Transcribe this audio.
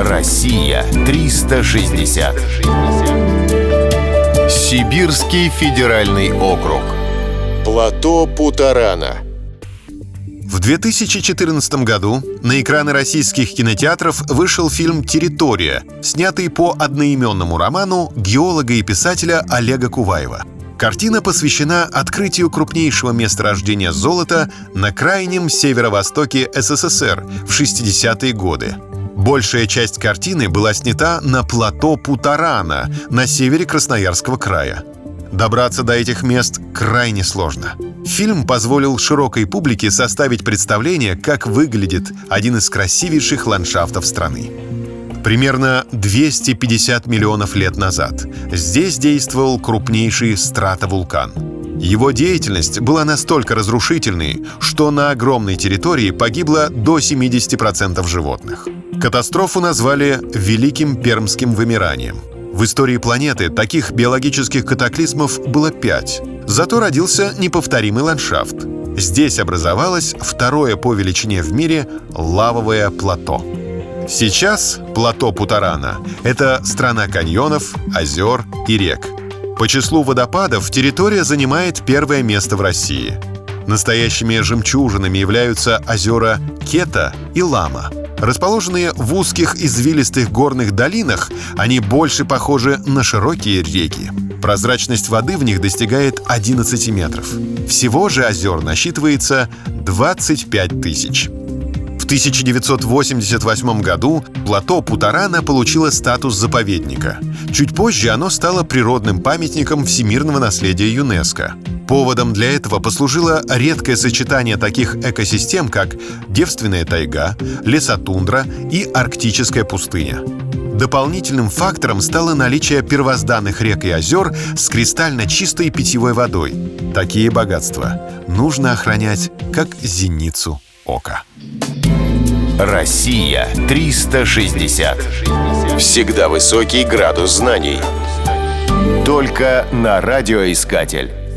Россия 360. Сибирский федеральный округ. Плато Путарана. В 2014 году на экраны российских кинотеатров вышел фильм «Территория», снятый по одноименному роману геолога и писателя Олега Куваева. Картина посвящена открытию крупнейшего месторождения золота на крайнем северо-востоке СССР в 60-е годы. Большая часть картины была снята на плато Путарана на севере Красноярского края. Добраться до этих мест крайне сложно. Фильм позволил широкой публике составить представление, как выглядит один из красивейших ландшафтов страны. Примерно 250 миллионов лет назад здесь действовал крупнейший стратовулкан. Его деятельность была настолько разрушительной, что на огромной территории погибло до 70% животных. Катастрофу назвали «Великим пермским вымиранием». В истории планеты таких биологических катаклизмов было пять. Зато родился неповторимый ландшафт. Здесь образовалось второе по величине в мире лавовое плато. Сейчас плато Путарана — это страна каньонов, озер и рек. По числу водопадов территория занимает первое место в России. Настоящими жемчужинами являются озера Кета и Лама — Расположенные в узких извилистых горных долинах, они больше похожи на широкие реки. Прозрачность воды в них достигает 11 метров. Всего же озер насчитывается 25 тысяч. В 1988 году плато Путарана получило статус заповедника. Чуть позже оно стало природным памятником всемирного наследия ЮНЕСКо. Поводом для этого послужило редкое сочетание таких экосистем, как девственная тайга, лесотундра и арктическая пустыня. Дополнительным фактором стало наличие первозданных рек и озер с кристально чистой питьевой водой. Такие богатства нужно охранять как зеницу ока. Россия 360. Всегда высокий градус знаний. Только на радиоискатель.